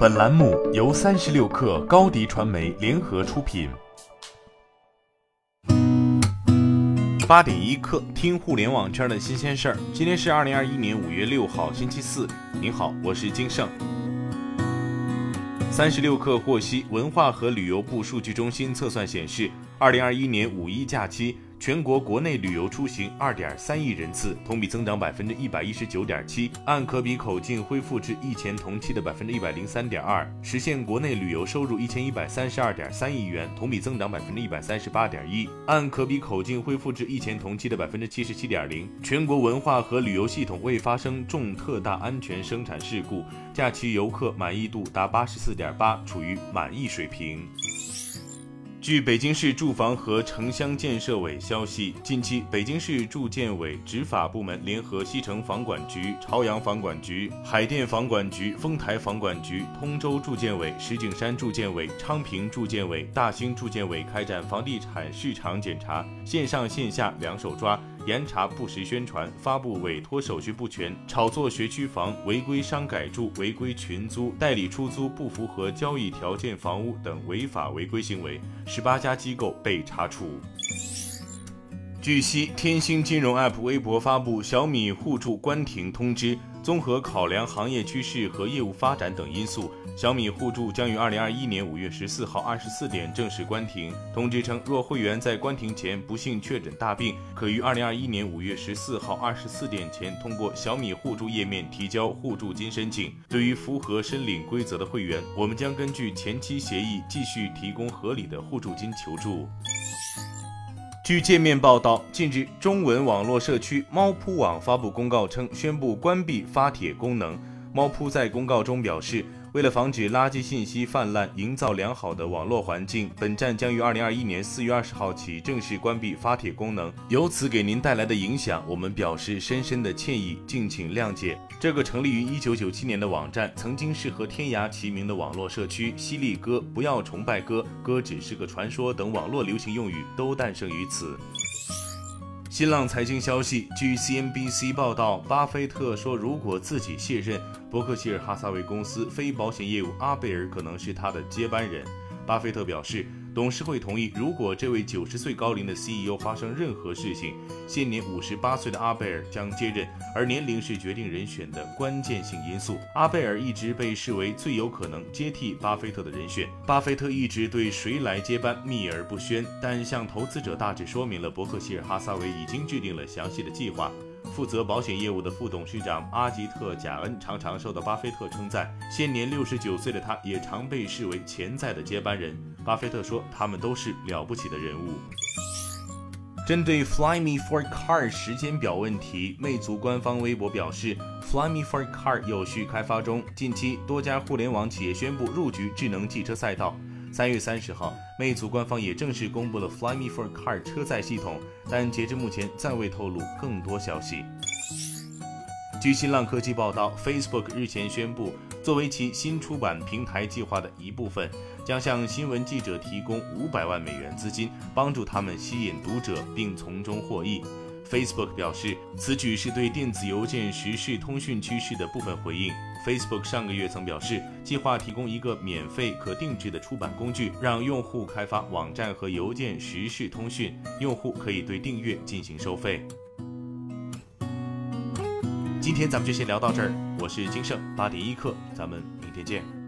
本栏目由三十六氪高低传媒联合出品。八点一刻，听互联网圈的新鲜事儿。今天是二零二一年五月六号，星期四。您好，我是金盛。三十六氪获悉，文化和旅游部数据中心测算显示，二零二一年五一假期。全国国内旅游出行二点三亿人次，同比增长百分之一百一十九点七，按可比口径恢复至疫前同期的百分之一百零三点二，实现国内旅游收入一千一百三十二点三亿元，同比增长百分之一百三十八点一，按可比口径恢复至疫前同期的百分之七十七点零。全国文化和旅游系统未发生重特大安全生产事故，假期游客满意度达八十四点八，处于满意水平。据北京市住房和城乡建设委消息，近期北京市住建委执法部门联合西城房管局、朝阳房管局、海淀房管局、丰台房管局、通州住建委、石景山住建委、昌平住建委、大兴住建委开展房地产市场检查，线上线下两手抓。严查不实宣传、发布委托手续不全、炒作学区房、违规商改住、违规群租、代理出租不符合交易条件房屋等违法违规行为，十八家机构被查处。据悉，天星金融 App 微博发布小米互助关停通知。综合考量行业趋势和业务发展等因素，小米互助将于二零二一年五月十四号二十四点正式关停。通知称，若会员在关停前不幸确诊大病，可于二零二一年五月十四号二十四点前通过小米互助页面提交互助金申请。对于符合申领规则的会员，我们将根据前期协议继续提供合理的互助金求助。据界面报道，近日，中文网络社区猫扑网发布公告称，宣布关闭发帖功能。猫扑在公告中表示。为了防止垃圾信息泛滥，营造良好的网络环境，本站将于二零二一年四月二十号起正式关闭发帖功能。由此给您带来的影响，我们表示深深的歉意，敬请谅解。这个成立于一九九七年的网站，曾经是和天涯齐名的网络社区。犀利哥，不要崇拜哥，哥只是个传说等网络流行用语都诞生于此。新浪财经消息，据 CNBC 报道，巴菲特说，如果自己卸任，伯克希尔哈撒韦公司非保险业务阿贝尔可能是他的接班人。巴菲特表示。董事会同意，如果这位九十岁高龄的 CEO 发生任何事情，现年五十八岁的阿贝尔将接任，而年龄是决定人选的关键性因素。阿贝尔一直被视为最有可能接替巴菲特的人选。巴菲特一直对谁来接班秘而不宣，但向投资者大致说明了伯克希尔哈撒韦已经制定了详细的计划。负责保险业务的副董事长阿吉特·贾恩常常受到巴菲特称赞，现年六十九岁的他也常被视为潜在的接班人。巴菲特说，他们都是了不起的人物。针对 Fly Me for Car 时间表问题，魅族官方微博表示，Fly Me for Car 有序开发中，近期多家互联网企业宣布入局智能汽车赛道。三月三十号，魅族官方也正式公布了 Fly Me for Car 车载系统，但截至目前暂未透露更多消息。据新浪科技报道，Facebook 日前宣布，作为其新出版平台计划的一部分，将向新闻记者提供五百万美元资金，帮助他们吸引读者并从中获益。Facebook 表示，此举是对电子邮件时事通讯趋势的部分回应。Facebook 上个月曾表示，计划提供一个免费可定制的出版工具，让用户开发网站和邮件时事通讯。用户可以对订阅进行收费。今天咱们就先聊到这儿，我是金盛八点一刻，咱们明天见。